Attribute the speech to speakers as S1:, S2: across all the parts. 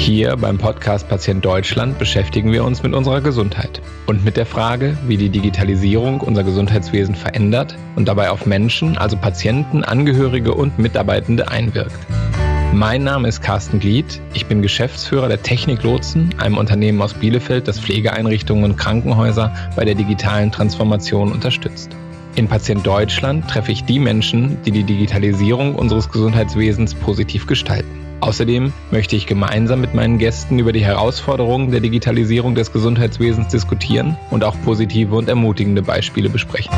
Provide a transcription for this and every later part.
S1: Hier beim Podcast Patient Deutschland beschäftigen wir uns mit unserer Gesundheit und mit der Frage, wie die Digitalisierung unser Gesundheitswesen verändert und dabei auf Menschen, also Patienten, Angehörige und Mitarbeitende einwirkt. Mein Name ist Carsten Glied. Ich bin Geschäftsführer der Technik Lotsen, einem Unternehmen aus Bielefeld, das Pflegeeinrichtungen und Krankenhäuser bei der digitalen Transformation unterstützt. In Patient Deutschland treffe ich die Menschen, die die Digitalisierung unseres Gesundheitswesens positiv gestalten. Außerdem möchte ich gemeinsam mit meinen Gästen über die Herausforderungen der Digitalisierung des Gesundheitswesens diskutieren und auch positive und ermutigende Beispiele besprechen.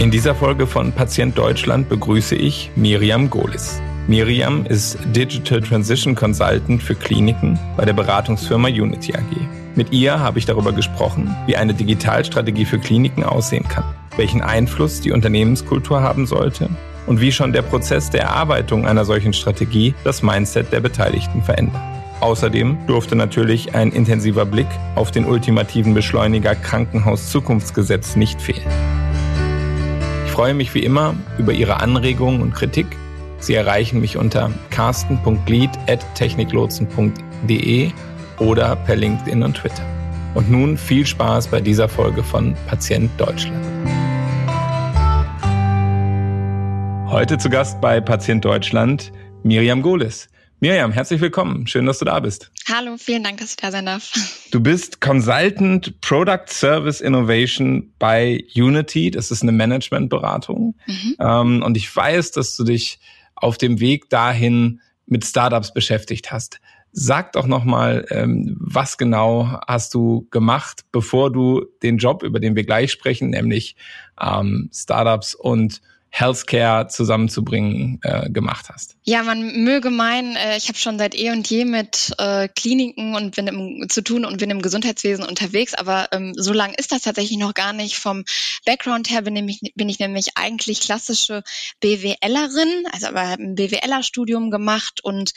S1: In dieser Folge von Patient Deutschland begrüße ich Miriam Golis. Miriam ist Digital Transition Consultant für Kliniken bei der Beratungsfirma Unity AG. Mit ihr habe ich darüber gesprochen, wie eine Digitalstrategie für Kliniken aussehen kann, welchen Einfluss die Unternehmenskultur haben sollte und wie schon der Prozess der Erarbeitung einer solchen Strategie das Mindset der Beteiligten verändert. Außerdem durfte natürlich ein intensiver Blick auf den ultimativen Beschleuniger Krankenhaus-Zukunftsgesetz nicht fehlen. Ich freue mich wie immer über Ihre Anregungen und Kritik. Sie erreichen mich unter carsten.glied.techniklotsen.de oder per LinkedIn und Twitter. Und nun viel Spaß bei dieser Folge von Patient Deutschland. Heute zu Gast bei Patient Deutschland Miriam Gohlis. Miriam, herzlich willkommen. Schön, dass du da bist.
S2: Hallo, vielen Dank, dass ich da sein darf.
S1: Du bist Consultant Product Service Innovation bei Unity. Das ist eine Managementberatung. Mhm. Ähm, und ich weiß, dass du dich auf dem Weg dahin mit Startups beschäftigt hast. Sag doch nochmal, ähm, was genau hast du gemacht, bevor du den Job, über den wir gleich sprechen, nämlich ähm, Startups und Healthcare zusammenzubringen äh, gemacht hast.
S2: Ja, man möge meinen, äh, ich habe schon seit eh und je mit äh, Kliniken und bin im, zu tun und bin im Gesundheitswesen unterwegs, aber ähm, so lang ist das tatsächlich noch gar nicht. Vom Background her bin, nämlich, bin ich nämlich eigentlich klassische BWLerin, also aber ein BWLer-Studium gemacht und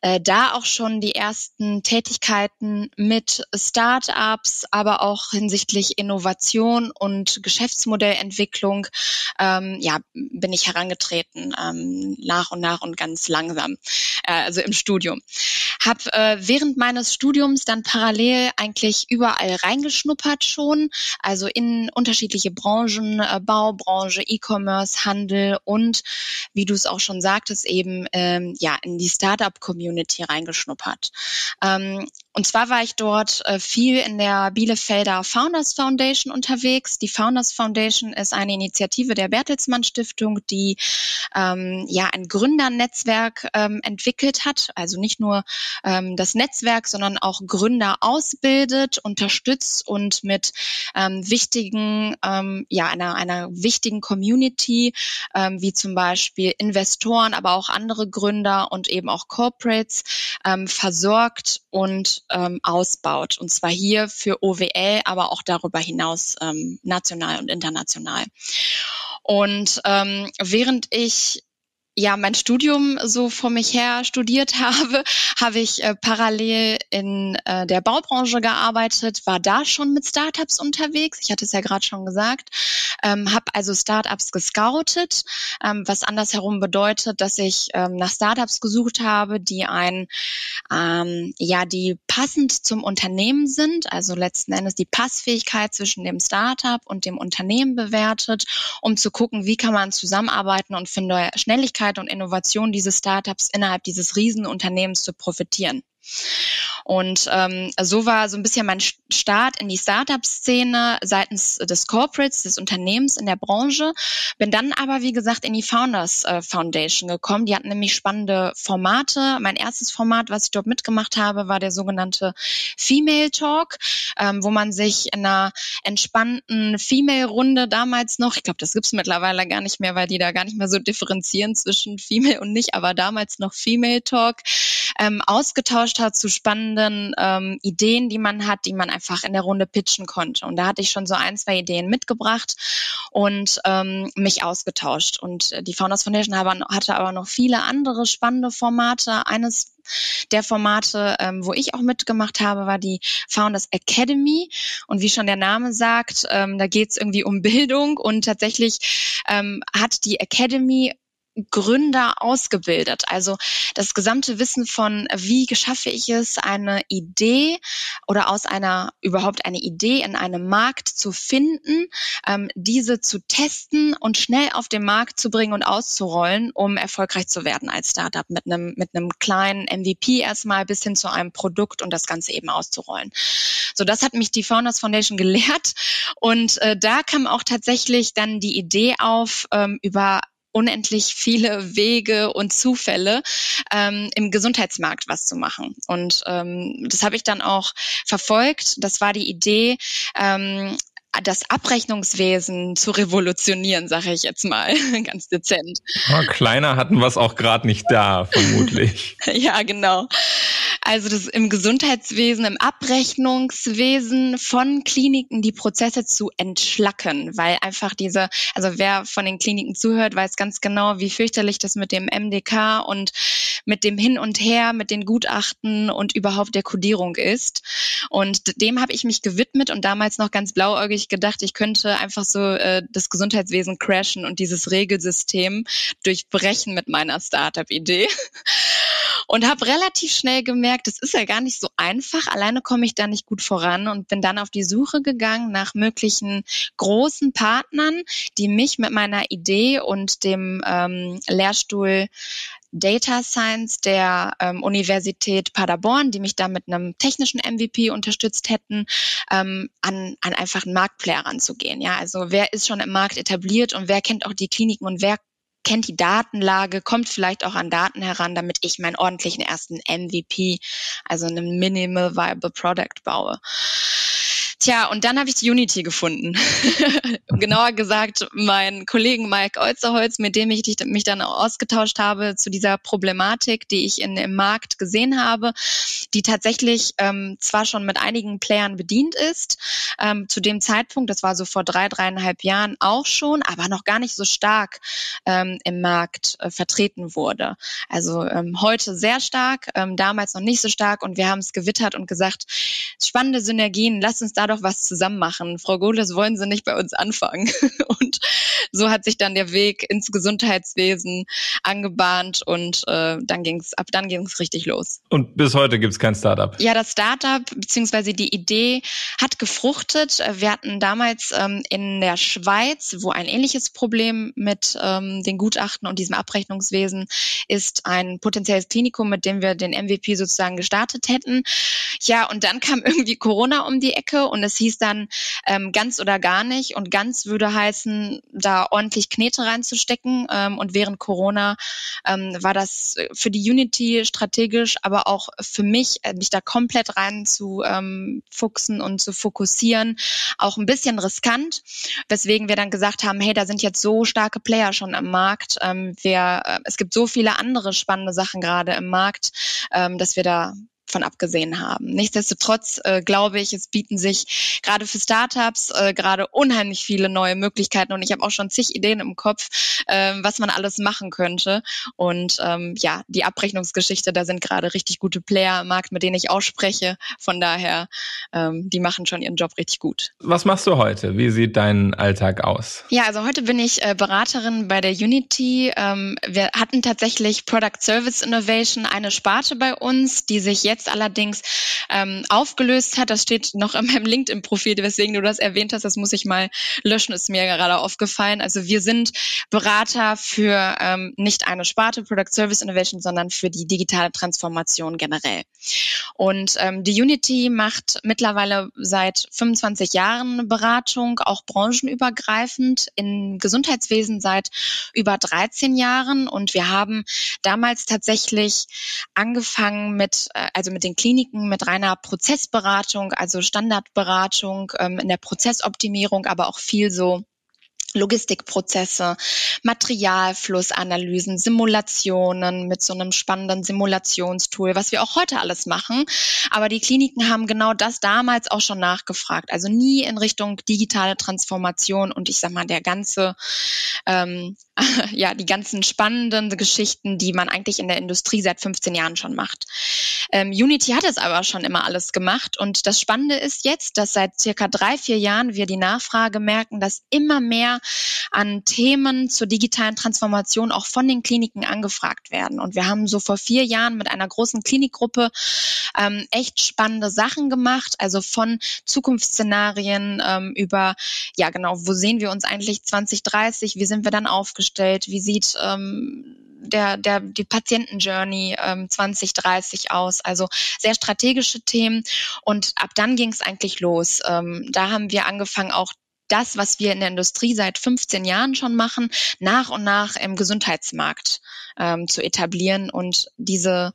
S2: äh, da auch schon die ersten Tätigkeiten mit Start-ups, aber auch hinsichtlich Innovation und Geschäftsmodellentwicklung ähm, ja, bin ich herangetreten, ähm, nach und nach und ganz langsam, äh, also im Studium. Hab äh, während meines Studiums dann parallel eigentlich überall reingeschnuppert schon, also in unterschiedliche Branchen, äh, Baubranche, E-Commerce, Handel und, wie du es auch schon sagtest, eben ähm, ja in die Startup-Community reingeschnuppert. Ähm, und zwar war ich dort äh, viel in der Bielefelder Founders Foundation unterwegs. Die Founders Foundation ist eine Initiative der Bertelsmann Stiftung, die ähm, ja ein Gründernetzwerk ähm, entwickelt hat. Also nicht nur ähm, das Netzwerk, sondern auch Gründer ausbildet, unterstützt und mit ähm, wichtigen, ähm, ja einer einer wichtigen Community ähm, wie zum Beispiel Investoren, aber auch andere Gründer und eben auch Corporates ähm, versorgt und ähm, ausbaut. Und zwar hier für OWL, aber auch darüber hinaus ähm, national und international. Und ähm, während ich ja mein Studium so vor mich her studiert habe, habe ich äh, parallel in äh, der Baubranche gearbeitet, war da schon mit Startups unterwegs. Ich hatte es ja gerade schon gesagt, ähm, habe also Startups gescoutet, ähm, was andersherum bedeutet, dass ich ähm, nach Startups gesucht habe, die ein ähm, ja die passend zum Unternehmen sind, also letzten Endes die Passfähigkeit zwischen dem Startup und dem Unternehmen bewertet, um zu gucken, wie kann man zusammenarbeiten und für Schnelligkeit Geschwindigkeit und Innovation dieses Startups innerhalb dieses Riesenunternehmens zu profitieren. Und ähm, so war so ein bisschen mein Start in die Startup-Szene seitens des Corporates, des Unternehmens in der Branche. Bin dann aber, wie gesagt, in die Founders äh, Foundation gekommen. Die hatten nämlich spannende Formate. Mein erstes Format, was ich dort mitgemacht habe, war der sogenannte Female Talk, ähm, wo man sich in einer entspannten Female-Runde damals noch, ich glaube, das gibt's mittlerweile gar nicht mehr, weil die da gar nicht mehr so differenzieren zwischen Female und nicht, aber damals noch Female Talk, ähm, ausgetauscht hat zu spannenden ähm, Ideen, die man hat, die man einfach in der Runde pitchen konnte. Und da hatte ich schon so ein, zwei Ideen mitgebracht und ähm, mich ausgetauscht. Und äh, die Founders Foundation hatte aber noch viele andere spannende Formate. Eines der Formate, ähm, wo ich auch mitgemacht habe, war die Founders Academy. Und wie schon der Name sagt, ähm, da geht es irgendwie um Bildung und tatsächlich ähm, hat die Academy Gründer ausgebildet. Also das gesamte Wissen von, wie schaffe ich es, eine Idee oder aus einer überhaupt eine Idee in einem Markt zu finden, ähm, diese zu testen und schnell auf den Markt zu bringen und auszurollen, um erfolgreich zu werden als Startup mit einem mit einem kleinen MVP erstmal bis hin zu einem Produkt und das Ganze eben auszurollen. So, das hat mich die Founders Foundation gelehrt und äh, da kam auch tatsächlich dann die Idee auf ähm, über unendlich viele Wege und Zufälle ähm, im Gesundheitsmarkt was zu machen. Und ähm, das habe ich dann auch verfolgt. Das war die Idee, ähm, das Abrechnungswesen zu revolutionieren, sage ich jetzt mal, ganz dezent.
S1: Oh, kleiner hatten wir es auch gerade nicht da, vermutlich.
S2: ja, genau. Also das im Gesundheitswesen, im Abrechnungswesen von Kliniken die Prozesse zu entschlacken, weil einfach diese, also wer von den Kliniken zuhört, weiß ganz genau, wie fürchterlich das mit dem MDK und mit dem Hin und Her, mit den Gutachten und überhaupt der Kodierung ist. Und dem habe ich mich gewidmet und damals noch ganz blauäugig gedacht, ich könnte einfach so äh, das Gesundheitswesen crashen und dieses Regelsystem durchbrechen mit meiner Startup-Idee und habe relativ schnell gemerkt, das ist ja gar nicht so einfach. Alleine komme ich da nicht gut voran und bin dann auf die Suche gegangen nach möglichen großen Partnern, die mich mit meiner Idee und dem ähm, Lehrstuhl Data Science der ähm, Universität Paderborn, die mich da mit einem technischen MVP unterstützt hätten, ähm, an, an einfach einen Marktplayer ranzugehen. Ja, also wer ist schon im Markt etabliert und wer kennt auch die Kliniken und wer kennt die Datenlage, kommt vielleicht auch an Daten heran, damit ich meinen ordentlichen ersten MVP, also einen Minimal Viable Product baue. Tja, und dann habe ich die Unity gefunden. Genauer gesagt, mein Kollegen Mike Olzerholz, mit dem ich mich dann ausgetauscht habe zu dieser Problematik, die ich in, im Markt gesehen habe, die tatsächlich ähm, zwar schon mit einigen Playern bedient ist, ähm, zu dem Zeitpunkt, das war so vor drei, dreieinhalb Jahren auch schon, aber noch gar nicht so stark ähm, im Markt äh, vertreten wurde. Also ähm, heute sehr stark, ähm, damals noch nicht so stark und wir haben es gewittert und gesagt, spannende Synergien, lasst uns da doch was zusammen machen. Frau Gohles, wollen Sie nicht bei uns anfangen? Und so hat sich dann der Weg ins Gesundheitswesen angebahnt und äh, dann ging's ab dann ging's richtig los.
S1: Und bis heute gibt's kein Startup?
S2: Ja, das Startup beziehungsweise die Idee hat gefruchtet. Wir hatten damals ähm, in der Schweiz, wo ein ähnliches Problem mit ähm, den Gutachten und diesem Abrechnungswesen ist, ein potenzielles Klinikum, mit dem wir den MVP sozusagen gestartet hätten. Ja, und dann kam irgendwie Corona um die Ecke und es hieß dann ähm, ganz oder gar nicht. Und ganz würde heißen, da ordentlich Knete reinzustecken. Ähm, und während Corona ähm, war das für die Unity strategisch, aber auch für mich, äh, mich da komplett rein zu ähm, fuchsen und zu fokussieren, auch ein bisschen riskant. Weswegen wir dann gesagt haben, hey, da sind jetzt so starke Player schon am Markt. Ähm, wir, äh, es gibt so viele andere spannende Sachen gerade im Markt, ähm, dass wir da von abgesehen haben. Nichtsdestotrotz äh, glaube ich, es bieten sich gerade für Startups äh, gerade unheimlich viele neue Möglichkeiten und ich habe auch schon zig Ideen im Kopf, äh, was man alles machen könnte. Und ähm, ja, die Abrechnungsgeschichte, da sind gerade richtig gute Player im Markt, mit denen ich auch spreche. Von daher, ähm, die machen schon ihren Job richtig gut.
S1: Was machst du heute? Wie sieht dein Alltag aus?
S2: Ja, also heute bin ich äh, Beraterin bei der Unity. Ähm, wir hatten tatsächlich Product Service Innovation, eine Sparte bei uns, die sich jetzt jetzt allerdings ähm, aufgelöst hat. Das steht noch in meinem LinkedIn-Profil, weswegen du das erwähnt hast. Das muss ich mal löschen, ist mir gerade aufgefallen. Also wir sind Berater für ähm, nicht eine Sparte Product Service Innovation, sondern für die digitale Transformation generell. Und ähm, die Unity macht mittlerweile seit 25 Jahren Beratung, auch branchenübergreifend, im Gesundheitswesen seit über 13 Jahren. Und wir haben damals tatsächlich angefangen mit, äh, also mit den Kliniken, mit reiner Prozessberatung, also Standardberatung ähm, in der Prozessoptimierung, aber auch viel so Logistikprozesse, Materialflussanalysen, Simulationen mit so einem spannenden Simulationstool, was wir auch heute alles machen. Aber die Kliniken haben genau das damals auch schon nachgefragt. Also nie in Richtung digitale Transformation und ich sag mal, der ganze ähm, ja, die ganzen spannenden Geschichten, die man eigentlich in der Industrie seit 15 Jahren schon macht. Ähm, Unity hat es aber schon immer alles gemacht und das Spannende ist jetzt, dass seit circa drei, vier Jahren wir die Nachfrage merken, dass immer mehr an Themen zur digitalen Transformation auch von den Kliniken angefragt werden. Und wir haben so vor vier Jahren mit einer großen Klinikgruppe ähm, echt spannende Sachen gemacht, also von Zukunftsszenarien ähm, über, ja genau, wo sehen wir uns eigentlich 2030, wie sind wir dann aufgestellt, wie sieht ähm, der, der, die Patientenjourney ähm, 2030 aus. Also sehr strategische Themen. Und ab dann ging es eigentlich los. Ähm, da haben wir angefangen, auch das, was wir in der Industrie seit 15 Jahren schon machen, nach und nach im Gesundheitsmarkt ähm, zu etablieren und diese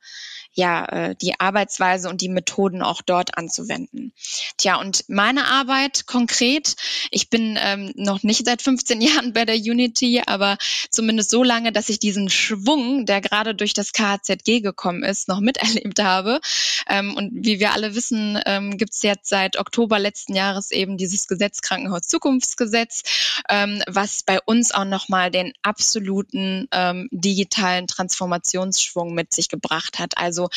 S2: ja, äh, die Arbeitsweise und die Methoden auch dort anzuwenden. Tja, und meine Arbeit konkret, ich bin ähm, noch nicht seit 15 Jahren bei der Unity, aber zumindest so lange, dass ich diesen Schwung, der gerade durch das KZG gekommen ist, noch miterlebt habe. Ähm, und wie wir alle wissen, ähm, gibt es jetzt seit Oktober letzten Jahres eben dieses Gesetz Krankenhaus Zukunftsgesetz, ähm, was bei uns auch nochmal den absoluten ähm, digitalen Transformationsschwung mit sich gebracht hat. Also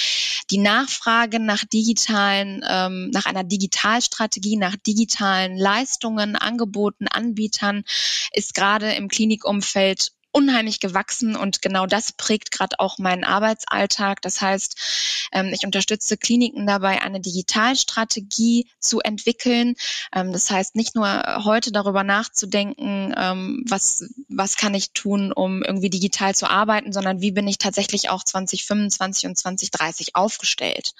S2: die Nachfrage nach digitalen, ähm, nach einer Digitalstrategie, nach digitalen Leistungen, Angeboten, Anbietern ist gerade im Klinikumfeld unheimlich gewachsen und genau das prägt gerade auch meinen Arbeitsalltag. Das heißt, ähm, ich unterstütze Kliniken dabei, eine Digitalstrategie zu entwickeln. Ähm, das heißt, nicht nur heute darüber nachzudenken, ähm, was, was kann ich tun, um irgendwie digital zu arbeiten, sondern wie bin ich tatsächlich auch 2025 und 2030 aufgestellt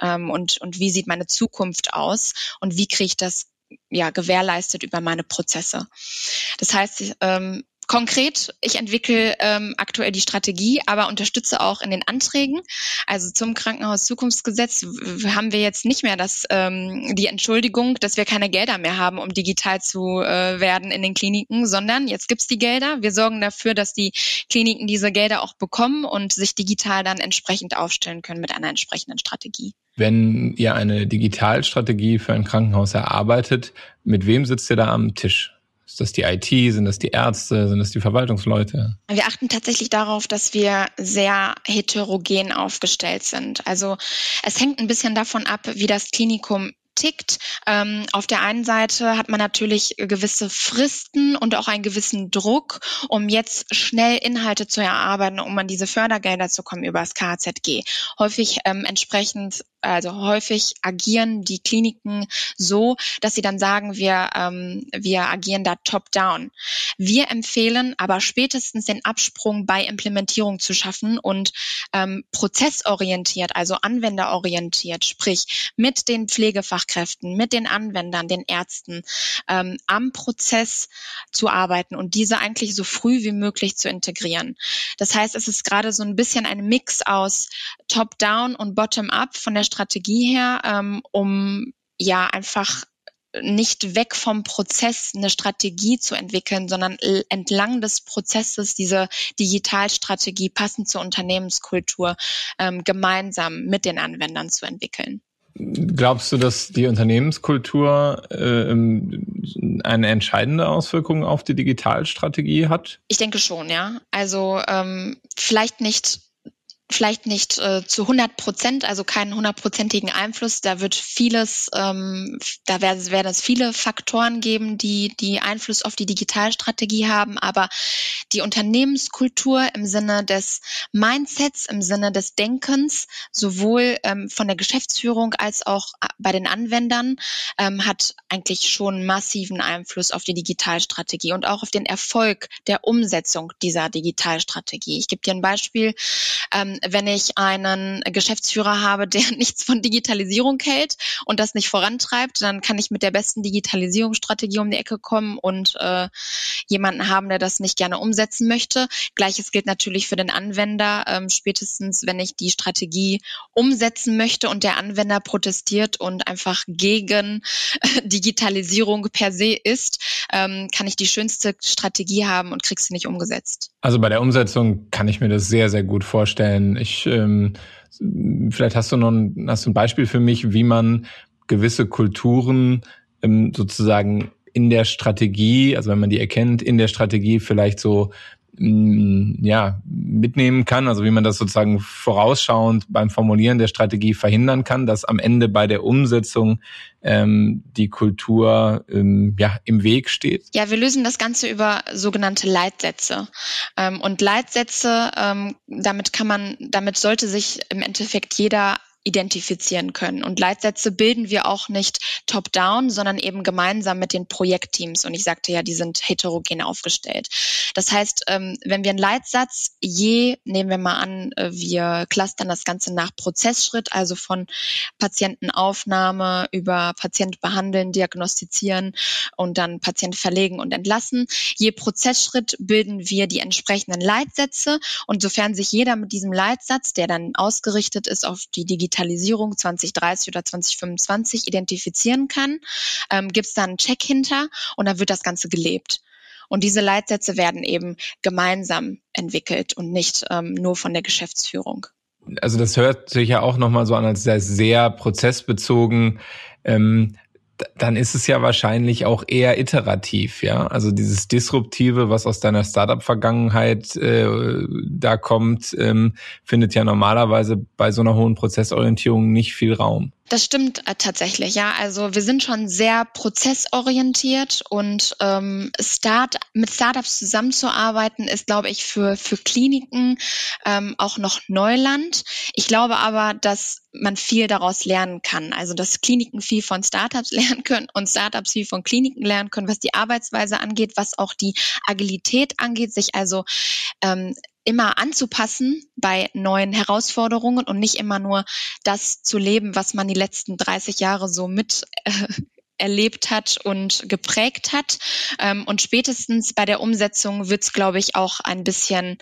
S2: und, und wie sieht meine Zukunft aus und wie kriege ich das ja, gewährleistet über meine Prozesse. Das heißt, Konkret, ich entwickle ähm, aktuell die Strategie, aber unterstütze auch in den Anträgen. Also zum Krankenhaus-Zukunftsgesetz haben wir jetzt nicht mehr das, ähm, die Entschuldigung, dass wir keine Gelder mehr haben, um digital zu äh, werden in den Kliniken, sondern jetzt gibt's die Gelder. Wir sorgen dafür, dass die Kliniken diese Gelder auch bekommen und sich digital dann entsprechend aufstellen können mit einer entsprechenden Strategie.
S1: Wenn ihr eine Digitalstrategie für ein Krankenhaus erarbeitet, mit wem sitzt ihr da am Tisch? Ist das die IT? Sind das die Ärzte? Sind das die Verwaltungsleute?
S2: Wir achten tatsächlich darauf, dass wir sehr heterogen aufgestellt sind. Also es hängt ein bisschen davon ab, wie das Klinikum tickt. Ähm, auf der einen Seite hat man natürlich gewisse Fristen und auch einen gewissen Druck, um jetzt schnell Inhalte zu erarbeiten, um an diese Fördergelder zu kommen über das KZG. Häufig ähm, entsprechend also häufig agieren die Kliniken so, dass sie dann sagen, wir, ähm, wir agieren da top-down. Wir empfehlen aber spätestens den Absprung bei Implementierung zu schaffen und ähm, prozessorientiert, also anwenderorientiert, sprich mit den Pflegefachkräften, mit den Anwendern, den Ärzten ähm, am Prozess zu arbeiten und diese eigentlich so früh wie möglich zu integrieren. Das heißt, es ist gerade so ein bisschen ein Mix aus top-down und bottom-up von der Strategie her, ähm, um ja einfach nicht weg vom Prozess eine Strategie zu entwickeln, sondern entlang des Prozesses diese Digitalstrategie passend zur Unternehmenskultur ähm, gemeinsam mit den Anwendern zu entwickeln.
S1: Glaubst du, dass die Unternehmenskultur äh, eine entscheidende Auswirkung auf die Digitalstrategie hat?
S2: Ich denke schon, ja. Also ähm, vielleicht nicht vielleicht nicht äh, zu 100 Prozent, also keinen hundertprozentigen Einfluss. Da wird vieles, ähm, da werden, werden es viele Faktoren geben, die die Einfluss auf die Digitalstrategie haben. Aber die Unternehmenskultur im Sinne des Mindsets, im Sinne des Denkens, sowohl ähm, von der Geschäftsführung als auch äh, bei den Anwendern, ähm, hat eigentlich schon massiven Einfluss auf die Digitalstrategie und auch auf den Erfolg der Umsetzung dieser Digitalstrategie. Ich gebe dir ein Beispiel. Ähm, wenn ich einen Geschäftsführer habe, der nichts von Digitalisierung hält und das nicht vorantreibt, dann kann ich mit der besten Digitalisierungsstrategie um die Ecke kommen und äh, jemanden haben, der das nicht gerne umsetzen möchte. Gleiches gilt natürlich für den Anwender. Ähm, spätestens, wenn ich die Strategie umsetzen möchte und der Anwender protestiert und einfach gegen äh, Digitalisierung per se ist, ähm, kann ich die schönste Strategie haben und krieg sie nicht umgesetzt.
S1: Also bei der Umsetzung kann ich mir das sehr, sehr gut vorstellen. Ich ähm, vielleicht hast du noch ein, hast du ein Beispiel für mich, wie man gewisse Kulturen ähm, sozusagen in der Strategie, also wenn man die erkennt, in der Strategie vielleicht so ja, mitnehmen kann, also wie man das sozusagen vorausschauend beim Formulieren der Strategie verhindern kann, dass am Ende bei der Umsetzung ähm, die Kultur ähm, ja, im Weg steht?
S2: Ja, wir lösen das Ganze über sogenannte Leitsätze. Ähm, und Leitsätze, ähm, damit kann man, damit sollte sich im Endeffekt jeder identifizieren können. Und Leitsätze bilden wir auch nicht top-down, sondern eben gemeinsam mit den Projektteams. Und ich sagte ja, die sind heterogen aufgestellt. Das heißt, ähm, wenn wir einen Leitsatz je, nehmen wir mal an, äh, wir clustern das Ganze nach Prozessschritt, also von Patientenaufnahme über Patient behandeln, diagnostizieren und dann Patient verlegen und entlassen. Je Prozessschritt bilden wir die entsprechenden Leitsätze. Und sofern sich jeder mit diesem Leitsatz, der dann ausgerichtet ist auf die digitale Digitalisierung 2030 oder 2025 identifizieren kann, ähm, gibt es da einen Check hinter und da wird das Ganze gelebt. Und diese Leitsätze werden eben gemeinsam entwickelt und nicht ähm, nur von der Geschäftsführung.
S1: Also das hört sich ja auch nochmal so an, als sehr, sehr prozessbezogen. Ähm, dann ist es ja wahrscheinlich auch eher iterativ, ja. Also dieses Disruptive, was aus deiner Startup-Vergangenheit äh, da kommt, ähm, findet ja normalerweise bei so einer hohen Prozessorientierung nicht viel Raum.
S2: Das stimmt äh, tatsächlich, ja. Also wir sind schon sehr prozessorientiert und ähm, Start, mit Startups zusammenzuarbeiten ist, glaube ich, für, für Kliniken ähm, auch noch Neuland. Ich glaube aber, dass man viel daraus lernen kann. Also dass Kliniken viel von Startups lernen können und Startups viel von Kliniken lernen können, was die Arbeitsweise angeht, was auch die Agilität angeht, sich also ähm, immer anzupassen bei neuen Herausforderungen und nicht immer nur das zu leben, was man die letzten 30 Jahre so mit äh, erlebt hat und geprägt hat. Ähm, und spätestens bei der Umsetzung wird es, glaube ich, auch ein bisschen,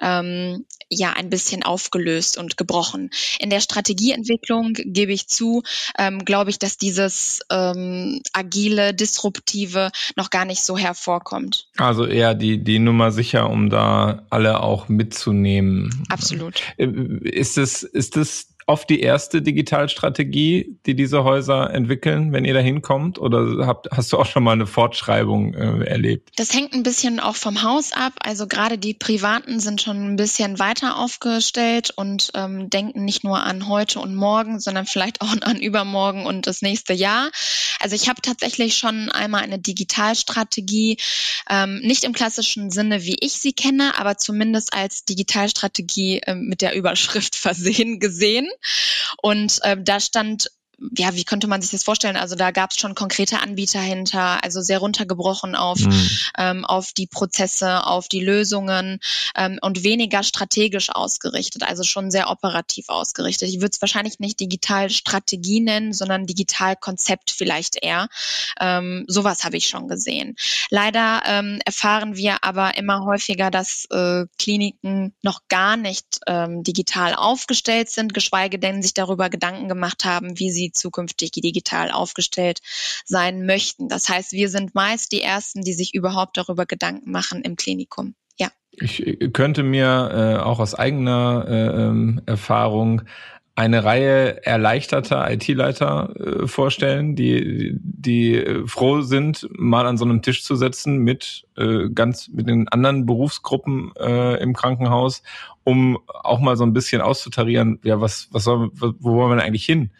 S2: ähm, ja, ein bisschen aufgelöst und gebrochen. In der Strategieentwicklung gebe ich zu, ähm, glaube ich, dass dieses ähm, agile, disruptive noch gar nicht so hervorkommt.
S1: Also eher die, die Nummer sicher, um da alle auch mitzunehmen.
S2: Absolut.
S1: Äh, ist es, ist es oft die erste Digitalstrategie, die diese Häuser entwickeln, wenn ihr da hinkommt? Oder habt, hast du auch schon mal eine Fortschreibung äh, erlebt?
S2: Das hängt ein bisschen auch vom Haus ab. Also gerade die Privaten sind schon ein bisschen weiter aufgestellt und ähm, denken nicht nur an heute und morgen, sondern vielleicht auch an übermorgen und das nächste Jahr. Also ich habe tatsächlich schon einmal eine Digitalstrategie, ähm, nicht im klassischen Sinne, wie ich sie kenne, aber zumindest als Digitalstrategie äh, mit der Überschrift versehen gesehen. Und äh, da stand ja, wie könnte man sich das vorstellen? Also da gab es schon konkrete Anbieter hinter, also sehr runtergebrochen auf, mhm. ähm, auf die Prozesse, auf die Lösungen ähm, und weniger strategisch ausgerichtet, also schon sehr operativ ausgerichtet. Ich würde es wahrscheinlich nicht digital Strategie nennen, sondern digital Konzept vielleicht eher. Ähm, sowas habe ich schon gesehen. Leider ähm, erfahren wir aber immer häufiger, dass äh, Kliniken noch gar nicht ähm, digital aufgestellt sind, geschweige denn sich darüber Gedanken gemacht haben, wie sie zukünftig digital aufgestellt sein möchten. Das heißt, wir sind meist die Ersten, die sich überhaupt darüber Gedanken machen im Klinikum. Ja.
S1: Ich könnte mir äh, auch aus eigener äh, ähm, Erfahrung eine Reihe erleichterter IT-Leiter äh, vorstellen, die, die äh, froh sind, mal an so einem Tisch zu setzen mit äh, ganz mit den anderen Berufsgruppen äh, im Krankenhaus, um auch mal so ein bisschen auszutarieren, ja, was, was soll, wo wollen wir denn eigentlich hin?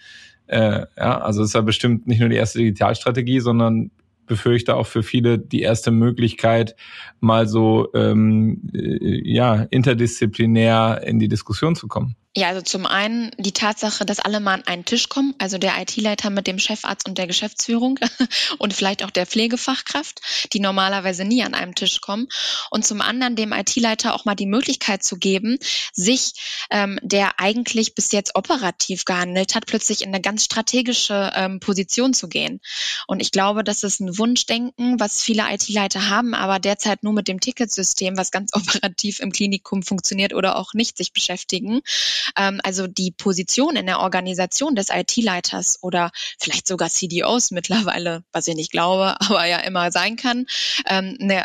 S1: Äh, ja, also ist ja bestimmt nicht nur die erste Digitalstrategie, sondern befürchte auch für viele die erste Möglichkeit, mal so ähm, äh, ja interdisziplinär in die Diskussion zu kommen.
S2: Ja, also zum einen die Tatsache, dass alle mal an einen Tisch kommen, also der IT-Leiter mit dem Chefarzt und der Geschäftsführung und vielleicht auch der Pflegefachkraft, die normalerweise nie an einem Tisch kommen. Und zum anderen dem IT-Leiter auch mal die Möglichkeit zu geben, sich, ähm, der eigentlich bis jetzt operativ gehandelt hat, plötzlich in eine ganz strategische ähm, Position zu gehen. Und ich glaube, das ist ein Wunschdenken, was viele IT-Leiter haben, aber derzeit nur mit dem Ticketsystem, was ganz operativ im Klinikum funktioniert oder auch nicht sich beschäftigen. Ähm, also die Position in der Organisation des IT-Leiters oder vielleicht sogar CDOs mittlerweile, was ich nicht glaube, aber ja immer sein kann, ähm, eine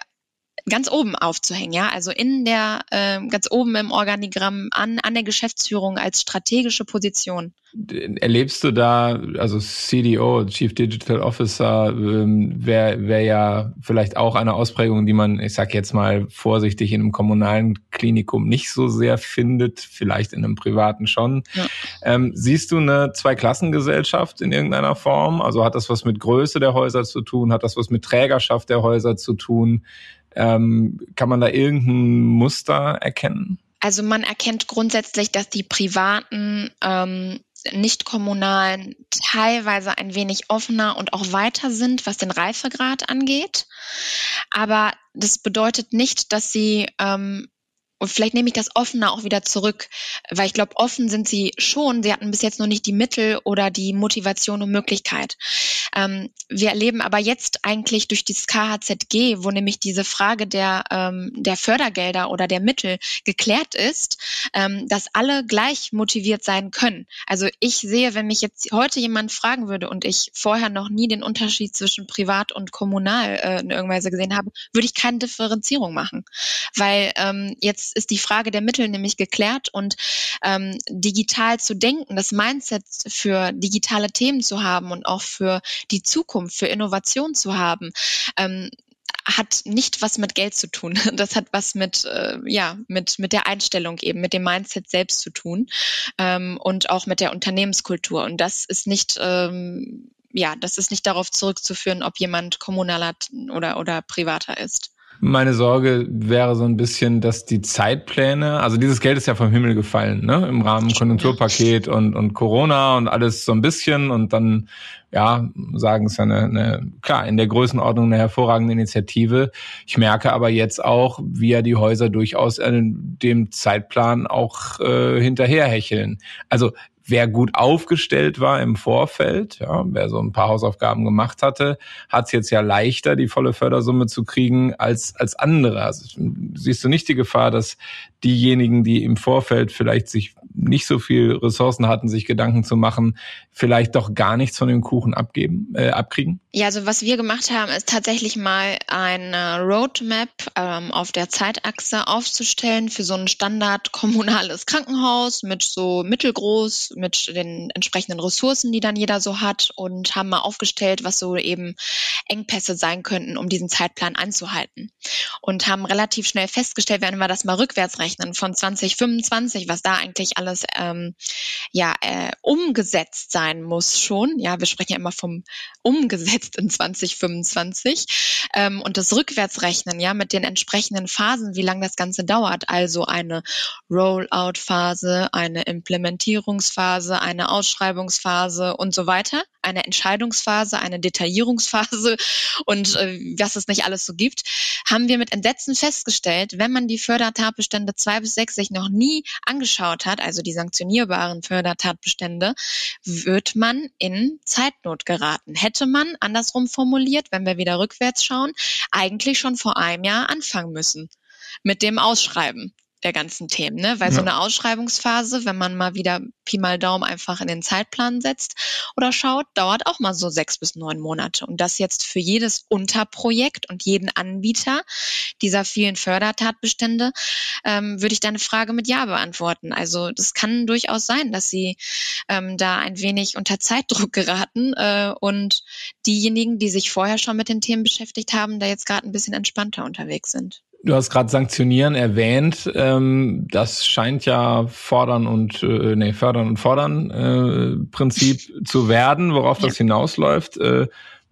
S2: ganz oben aufzuhängen, ja, also in der, äh, ganz oben im Organigramm an, an der Geschäftsführung als strategische Position.
S1: Erlebst du da, also CDO, Chief Digital Officer, ähm, wäre wär ja vielleicht auch eine Ausprägung, die man, ich sag jetzt mal vorsichtig, in einem kommunalen Klinikum nicht so sehr findet, vielleicht in einem privaten schon. Ja. Ähm, siehst du eine Zweiklassengesellschaft in irgendeiner Form? Also hat das was mit Größe der Häuser zu tun? Hat das was mit Trägerschaft der Häuser zu tun? Ähm, kann man da irgendein Muster erkennen?
S2: Also man erkennt grundsätzlich, dass die privaten ähm, nicht kommunalen teilweise ein wenig offener und auch weiter sind, was den Reifegrad angeht. Aber das bedeutet nicht, dass sie ähm, und vielleicht nehme ich das offener auch wieder zurück, weil ich glaube, offen sind sie schon. Sie hatten bis jetzt noch nicht die Mittel oder die Motivation und Möglichkeit. Ähm, wir erleben aber jetzt eigentlich durch das KHZG, wo nämlich diese Frage der, ähm, der Fördergelder oder der Mittel geklärt ist, ähm, dass alle gleich motiviert sein können. Also ich sehe, wenn mich jetzt heute jemand fragen würde und ich vorher noch nie den Unterschied zwischen privat und kommunal äh, in irgendeiner Weise gesehen habe, würde ich keine Differenzierung machen. Weil ähm, jetzt jetzt ist die Frage der Mittel nämlich geklärt und ähm, digital zu denken, das Mindset für digitale Themen zu haben und auch für die Zukunft, für Innovation zu haben, ähm, hat nicht was mit Geld zu tun. Das hat was mit, äh, ja, mit, mit der Einstellung eben, mit dem Mindset selbst zu tun ähm, und auch mit der Unternehmenskultur. Und das ist nicht, ähm, ja, das ist nicht darauf zurückzuführen, ob jemand kommunaler oder, oder privater ist.
S1: Meine Sorge wäre so ein bisschen, dass die Zeitpläne, also dieses Geld ist ja vom Himmel gefallen, ne? Im Rahmen Konjunkturpaket und, und Corona und alles so ein bisschen und dann, ja, sagen es ja eine, eine, klar, in der Größenordnung eine hervorragende Initiative. Ich merke aber jetzt auch, wie ja die Häuser durchaus dem Zeitplan auch äh, hinterherhecheln. Also wer gut aufgestellt war im Vorfeld, ja, wer so ein paar Hausaufgaben gemacht hatte, hat es jetzt ja leichter, die volle Fördersumme zu kriegen als, als andere. Also siehst du nicht die Gefahr, dass diejenigen, die im Vorfeld vielleicht sich nicht so viel Ressourcen hatten, sich Gedanken zu machen, vielleicht doch gar nichts von dem Kuchen abgeben, äh, abkriegen?
S2: Ja, also was wir gemacht haben, ist tatsächlich mal eine Roadmap ähm, auf der Zeitachse aufzustellen für so ein Standard kommunales Krankenhaus mit so mittelgroß, mit den entsprechenden Ressourcen, die dann jeder so hat und haben mal aufgestellt, was so eben Engpässe sein könnten, um diesen Zeitplan anzuhalten. Und haben relativ schnell festgestellt, wenn wir das mal rückwärts rechnen von 2025, was da eigentlich alles ähm, ja äh, umgesetzt sein muss schon. Ja, wir sprechen ja immer vom umgesetzt in 2025 ähm, und das Rückwärtsrechnen, ja, mit den entsprechenden Phasen, wie lange das Ganze dauert. Also eine Rollout-Phase, eine Implementierungsphase, eine Ausschreibungsphase und so weiter eine Entscheidungsphase, eine Detaillierungsphase und äh, was es nicht alles so gibt, haben wir mit Entsetzen festgestellt, wenn man die Fördertatbestände zwei bis sechs sich noch nie angeschaut hat, also die sanktionierbaren Fördertatbestände, wird man in Zeitnot geraten. Hätte man, andersrum formuliert, wenn wir wieder rückwärts schauen, eigentlich schon vor einem Jahr anfangen müssen mit dem Ausschreiben der ganzen Themen, ne? Weil ja. so eine Ausschreibungsphase, wenn man mal wieder Pi mal Daumen einfach in den Zeitplan setzt oder schaut, dauert auch mal so sechs bis neun Monate. Und das jetzt für jedes Unterprojekt und jeden Anbieter dieser vielen Fördertatbestände, ähm, würde ich deine Frage mit Ja beantworten. Also das kann durchaus sein, dass sie ähm, da ein wenig unter Zeitdruck geraten äh, und diejenigen, die sich vorher schon mit den Themen beschäftigt haben, da jetzt gerade ein bisschen entspannter unterwegs sind.
S1: Du hast gerade Sanktionieren erwähnt. Ähm, das scheint ja fordern und äh, nee, fördern und fordern äh, Prinzip zu werden, worauf das hinausläuft. Äh,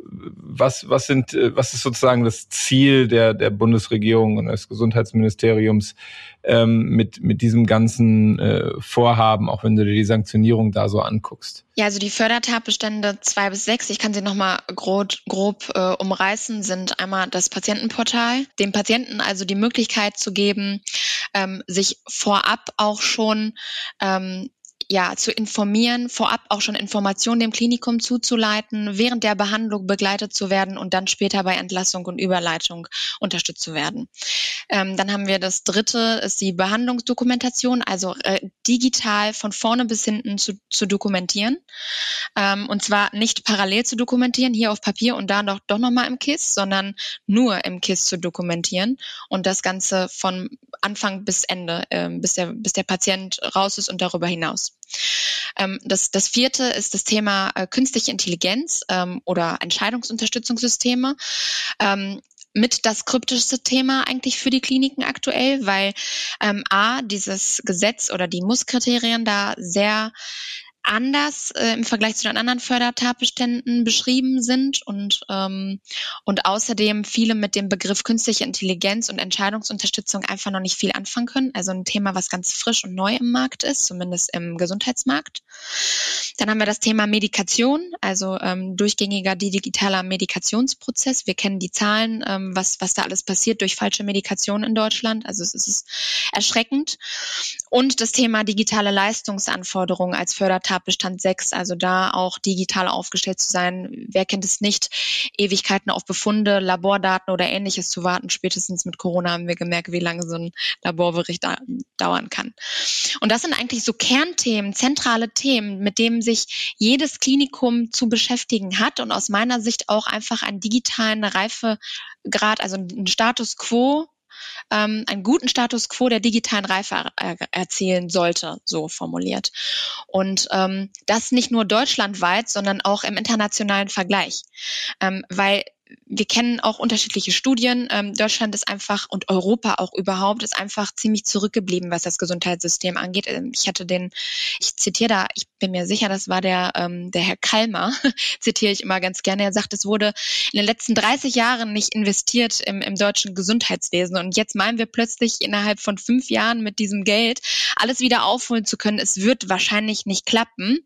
S1: was, was sind, äh, was ist sozusagen das Ziel der, der Bundesregierung und des Gesundheitsministeriums ähm, mit, mit diesem ganzen äh, Vorhaben, auch wenn du dir die Sanktionierung da so anguckst?
S2: Ja, also die Fördertatbestände zwei bis sechs, ich kann sie nochmal grob, grob äh, umreißen, sind einmal das Patientenportal, dem Patienten also die Möglichkeit zu geben, ähm, sich vorab auch schon ähm, ja, zu informieren, vorab auch schon Informationen dem Klinikum zuzuleiten, während der Behandlung begleitet zu werden und dann später bei Entlassung und Überleitung unterstützt zu werden. Ähm, dann haben wir das dritte, ist die Behandlungsdokumentation, also äh, digital von vorne bis hinten zu, zu dokumentieren. Ähm, und zwar nicht parallel zu dokumentieren, hier auf Papier und da doch, doch nochmal im KISS, sondern nur im KISS zu dokumentieren und das Ganze von Anfang bis Ende, äh, bis, der, bis der Patient raus ist und darüber hinaus. Ähm, das, das vierte ist das Thema äh, künstliche Intelligenz ähm, oder Entscheidungsunterstützungssysteme. Ähm, mit das kryptischste Thema eigentlich für die Kliniken aktuell, weil ähm, A, dieses Gesetz oder die Musskriterien da sehr anders äh, im Vergleich zu den anderen Fördertatbeständen beschrieben sind und, ähm, und außerdem viele mit dem Begriff künstliche Intelligenz und Entscheidungsunterstützung einfach noch nicht viel anfangen können. Also ein Thema, was ganz frisch und neu im Markt ist, zumindest im Gesundheitsmarkt. Dann haben wir das Thema Medikation, also ähm, durchgängiger digitaler Medikationsprozess. Wir kennen die Zahlen, ähm, was, was da alles passiert durch falsche Medikation in Deutschland. Also es ist erschreckend. Und das Thema digitale Leistungsanforderungen als Fördertat Tatbestand 6, also da auch digital aufgestellt zu sein. Wer kennt es nicht, Ewigkeiten auf Befunde, Labordaten oder ähnliches zu warten. Spätestens mit Corona haben wir gemerkt, wie lange so ein Laborbericht da, dauern kann. Und das sind eigentlich so Kernthemen, zentrale Themen, mit denen sich jedes Klinikum zu beschäftigen hat und aus meiner Sicht auch einfach einen digitalen Reifegrad, also einen Status quo ähm, einen guten Status quo der digitalen Reife er erzielen sollte, so formuliert. Und ähm, das nicht nur deutschlandweit, sondern auch im internationalen Vergleich. Ähm, weil wir kennen auch unterschiedliche Studien. Ähm, Deutschland ist einfach und Europa auch überhaupt ist einfach ziemlich zurückgeblieben, was das Gesundheitssystem angeht. Ähm, ich hatte den, ich zitiere da, ich bin mir sicher, das war der, ähm, der Herr Kalmer, zitiere ich immer ganz gerne. Er sagt, es wurde in den letzten 30 Jahren nicht investiert im, im deutschen Gesundheitswesen. Und jetzt meinen wir plötzlich innerhalb von fünf Jahren mit diesem Geld alles wieder aufholen zu können. Es wird wahrscheinlich nicht klappen.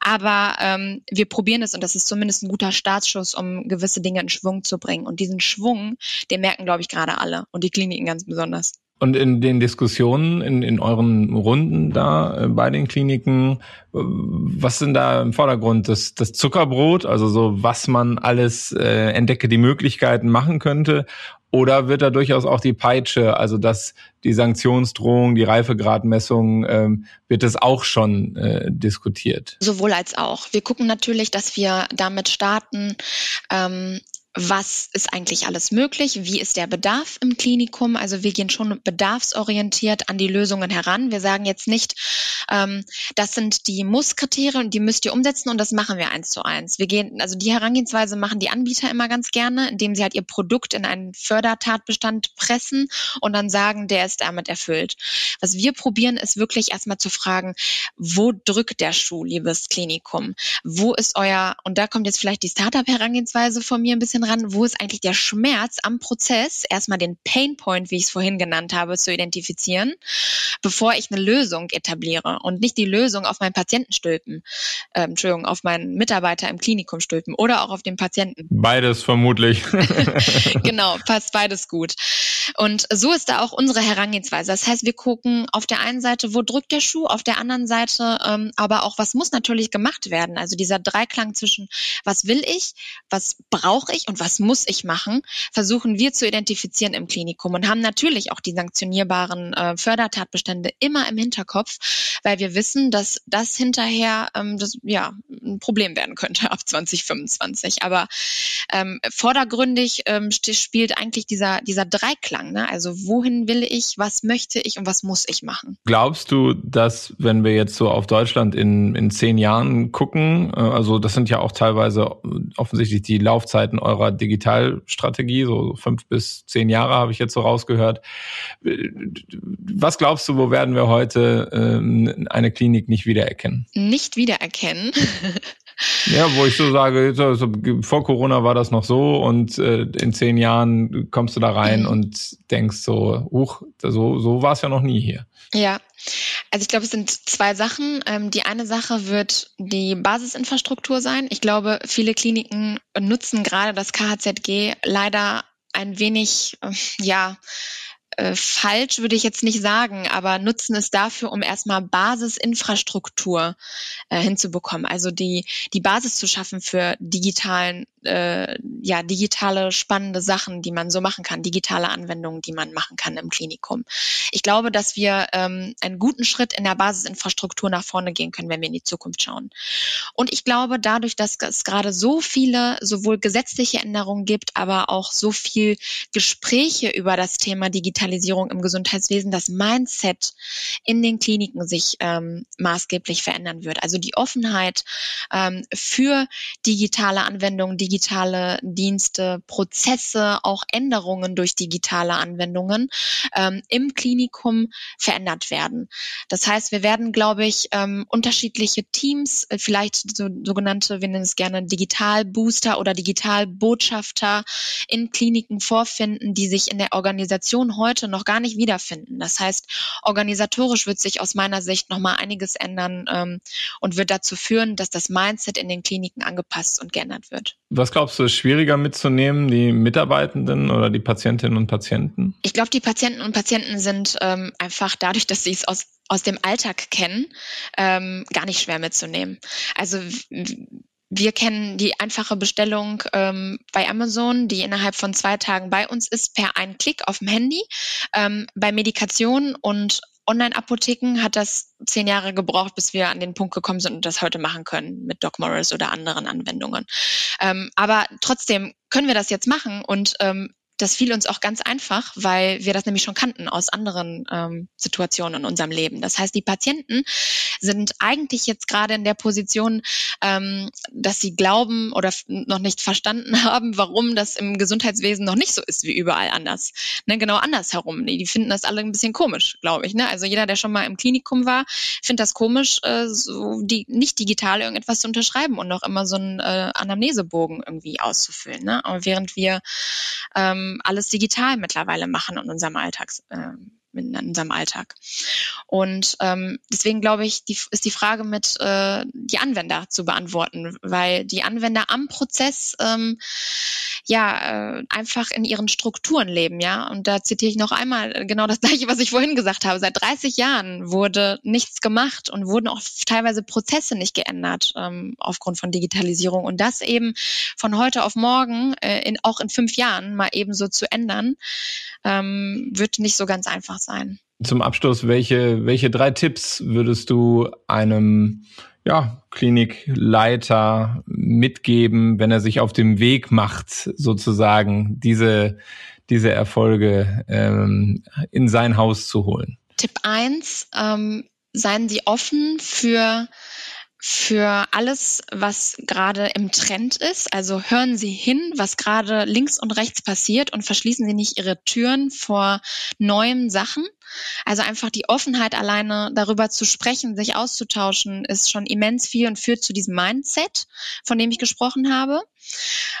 S2: Aber ähm, wir probieren es und das ist zumindest ein guter Startschuss, um gewisse Dinge in Schwung zu bringen. Und diesen Schwung, den merken, glaube ich, gerade alle und die Kliniken ganz besonders.
S1: Und in den Diskussionen, in, in euren Runden da äh, bei den Kliniken, äh, was sind da im Vordergrund? Das, das Zuckerbrot, also so, was man alles äh, entdecke, die Möglichkeiten machen könnte? Oder wird da durchaus auch die Peitsche, also dass die Sanktionsdrohung, die Reifegradmessung, ähm, wird das auch schon äh, diskutiert?
S2: Sowohl als auch. Wir gucken natürlich, dass wir damit starten, ähm, was ist eigentlich alles möglich, wie ist der Bedarf im Klinikum. Also wir gehen schon bedarfsorientiert an die Lösungen heran. Wir sagen jetzt nicht, ähm, das sind die Muss-Kriterien die müsst ihr umsetzen und das machen wir eins zu eins. Wir gehen, also die Herangehensweise machen die Anbieter immer ganz gerne, indem sie halt ihr Produkt in einen Fördertatbestand pressen und dann sagen, der ist damit erfüllt. Was wir probieren, ist wirklich erstmal zu fragen, wo drückt der Schuh, liebes Klinikum? Wo ist euer, und da kommt jetzt vielleicht die Startup-Herangehensweise von mir ein bisschen ran, wo ist eigentlich der Schmerz am Prozess, erstmal den Painpoint, wie ich es vorhin genannt habe, zu identifizieren, bevor ich eine Lösung etabliere und nicht die Lösung auf meinen Patienten stülpen, äh, Entschuldigung, auf meinen Mitarbeiter im Klinikum stülpen oder auch auf den Patienten.
S1: Beides vermutlich.
S2: genau, passt beides gut. Und so ist da auch unsere Herangehensweise. Das heißt, wir gucken auf der einen Seite, wo drückt der Schuh, auf der anderen Seite ähm, aber auch, was muss natürlich gemacht werden. Also dieser Dreiklang zwischen, was will ich, was brauche ich und was muss ich machen, versuchen wir zu identifizieren im Klinikum und haben natürlich auch die sanktionierbaren äh, Fördertatbestände immer im Hinterkopf, weil wir wissen, dass das hinterher ähm, das, ja, ein Problem werden könnte ab 2025. Aber ähm, vordergründig ähm, spielt eigentlich dieser, dieser Dreiklang. Ne? Also wohin will ich, was möchte ich und was muss ich machen?
S1: Glaubst du, dass wenn wir jetzt so auf Deutschland in, in zehn Jahren gucken, äh, also das sind ja auch teilweise offensichtlich die Laufzeiten eurer eurer Digitalstrategie, so fünf bis zehn Jahre habe ich jetzt so rausgehört. Was glaubst du, wo werden wir heute ähm, eine Klinik nicht wiedererkennen?
S2: Nicht wiedererkennen.
S1: Ja, wo ich so sage, so, vor Corona war das noch so und äh, in zehn Jahren kommst du da rein mhm. und denkst so, huch, so, so war es ja noch nie hier.
S2: Ja, also ich glaube, es sind zwei Sachen. Ähm, die eine Sache wird die Basisinfrastruktur sein. Ich glaube, viele Kliniken nutzen gerade das KHZG leider ein wenig, äh, ja, äh, falsch würde ich jetzt nicht sagen, aber nutzen es dafür, um erstmal Basisinfrastruktur äh, hinzubekommen. Also die, die Basis zu schaffen für digitalen, äh, ja, digitale spannende Sachen, die man so machen kann, digitale Anwendungen, die man machen kann im Klinikum. Ich glaube, dass wir ähm, einen guten Schritt in der Basisinfrastruktur nach vorne gehen können, wenn wir in die Zukunft schauen. Und ich glaube, dadurch, dass es gerade so viele sowohl gesetzliche Änderungen gibt, aber auch so viel Gespräche über das Thema Digitalisierung, Digitalisierung im Gesundheitswesen das Mindset in den Kliniken sich ähm, maßgeblich verändern wird. Also die Offenheit ähm, für digitale Anwendungen, digitale Dienste, Prozesse, auch Änderungen durch digitale Anwendungen ähm, im Klinikum verändert werden. Das heißt, wir werden, glaube ich, ähm, unterschiedliche Teams, äh, vielleicht so, sogenannte, wir nennen es gerne Digitalbooster oder Digitalbotschafter in Kliniken vorfinden, die sich in der Organisation heute heute noch gar nicht wiederfinden. Das heißt, organisatorisch wird sich aus meiner Sicht noch mal einiges ändern ähm, und wird dazu führen, dass das Mindset in den Kliniken angepasst und geändert wird.
S1: Was glaubst du, ist schwieriger mitzunehmen, die Mitarbeitenden oder die Patientinnen und Patienten?
S2: Ich glaube, die Patienten und Patienten sind ähm, einfach dadurch, dass sie es aus aus dem Alltag kennen, ähm, gar nicht schwer mitzunehmen. Also wir kennen die einfache Bestellung ähm, bei Amazon, die innerhalb von zwei Tagen bei uns ist, per einen Klick auf dem Handy. Ähm, bei Medikationen und Online-Apotheken hat das zehn Jahre gebraucht, bis wir an den Punkt gekommen sind und das heute machen können mit Doc Morris oder anderen Anwendungen. Ähm, aber trotzdem können wir das jetzt machen und ähm, das fiel uns auch ganz einfach, weil wir das nämlich schon kannten aus anderen ähm, Situationen in unserem Leben. Das heißt, die Patienten sind eigentlich jetzt gerade in der Position, ähm, dass sie glauben oder noch nicht verstanden haben, warum das im Gesundheitswesen noch nicht so ist wie überall anders. Ne, genau andersherum. Die, die finden das alle ein bisschen komisch, glaube ich. Ne? Also jeder, der schon mal im Klinikum war, findet das komisch, äh, so die nicht digital irgendetwas zu unterschreiben und noch immer so einen äh, Anamnesebogen irgendwie auszufüllen. Ne? Aber während wir ähm, alles digital mittlerweile machen in unserem Alltags, äh, in unserem Alltag. Und ähm, deswegen glaube ich, die, ist die Frage mit äh, die Anwender zu beantworten, weil die Anwender am Prozess ähm, ja äh, einfach in ihren Strukturen leben, ja. Und da zitiere ich noch einmal genau das gleiche, was ich vorhin gesagt habe. Seit 30 Jahren wurde nichts gemacht und wurden auch teilweise Prozesse nicht geändert ähm, aufgrund von Digitalisierung. Und das eben von heute auf morgen, äh, in, auch in fünf Jahren mal eben so zu ändern, ähm, wird nicht so ganz einfach sein.
S1: Zum Abschluss, welche, welche drei Tipps würdest du einem ja, Klinikleiter mitgeben, wenn er sich auf dem Weg macht, sozusagen diese, diese Erfolge ähm, in sein Haus zu holen?
S2: Tipp eins: ähm, seien Sie offen für für alles, was gerade im Trend ist. Also hören Sie hin, was gerade links und rechts passiert und verschließen Sie nicht Ihre Türen vor neuen Sachen. Also einfach die Offenheit alleine darüber zu sprechen, sich auszutauschen, ist schon immens viel und führt zu diesem Mindset, von dem ich gesprochen habe.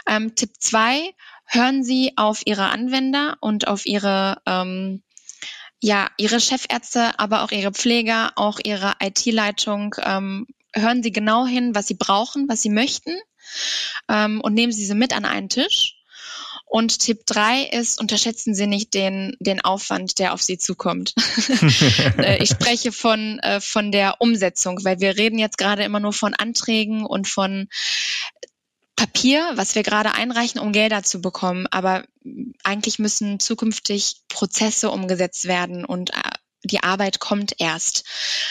S2: Ähm, Tipp zwei: Hören Sie auf Ihre Anwender und auf Ihre ähm, ja, ihre Chefärzte, aber auch ihre Pfleger, auch ihre IT-Leitung, ähm, hören Sie genau hin, was Sie brauchen, was Sie möchten ähm, und nehmen Sie sie mit an einen Tisch. Und Tipp drei ist, unterschätzen Sie nicht den, den Aufwand, der auf Sie zukommt. Äh, ich spreche von, äh, von der Umsetzung, weil wir reden jetzt gerade immer nur von Anträgen und von Papier, was wir gerade einreichen, um Gelder zu bekommen. Aber eigentlich müssen zukünftig Prozesse umgesetzt werden und äh, die Arbeit kommt erst.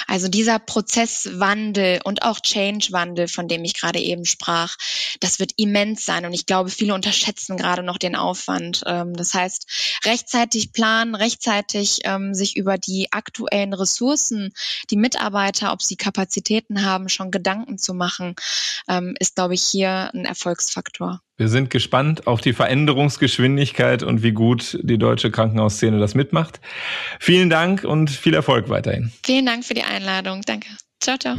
S2: Also dieser Prozesswandel und auch Change-Wandel, von dem ich gerade eben sprach, das wird immens sein. Und ich glaube, viele unterschätzen gerade noch den Aufwand. Ähm, das heißt, rechtzeitig planen, rechtzeitig ähm, sich über die aktuellen Ressourcen, die Mitarbeiter, ob sie Kapazitäten haben, schon Gedanken zu machen, ähm, ist, glaube ich, hier ein Erfolgsfaktor.
S1: Wir sind gespannt auf die Veränderungsgeschwindigkeit und wie gut die deutsche Krankenhausszene das mitmacht. Vielen Dank und viel Erfolg weiterhin.
S2: Vielen Dank für die Einladung. Danke. Ciao, ciao.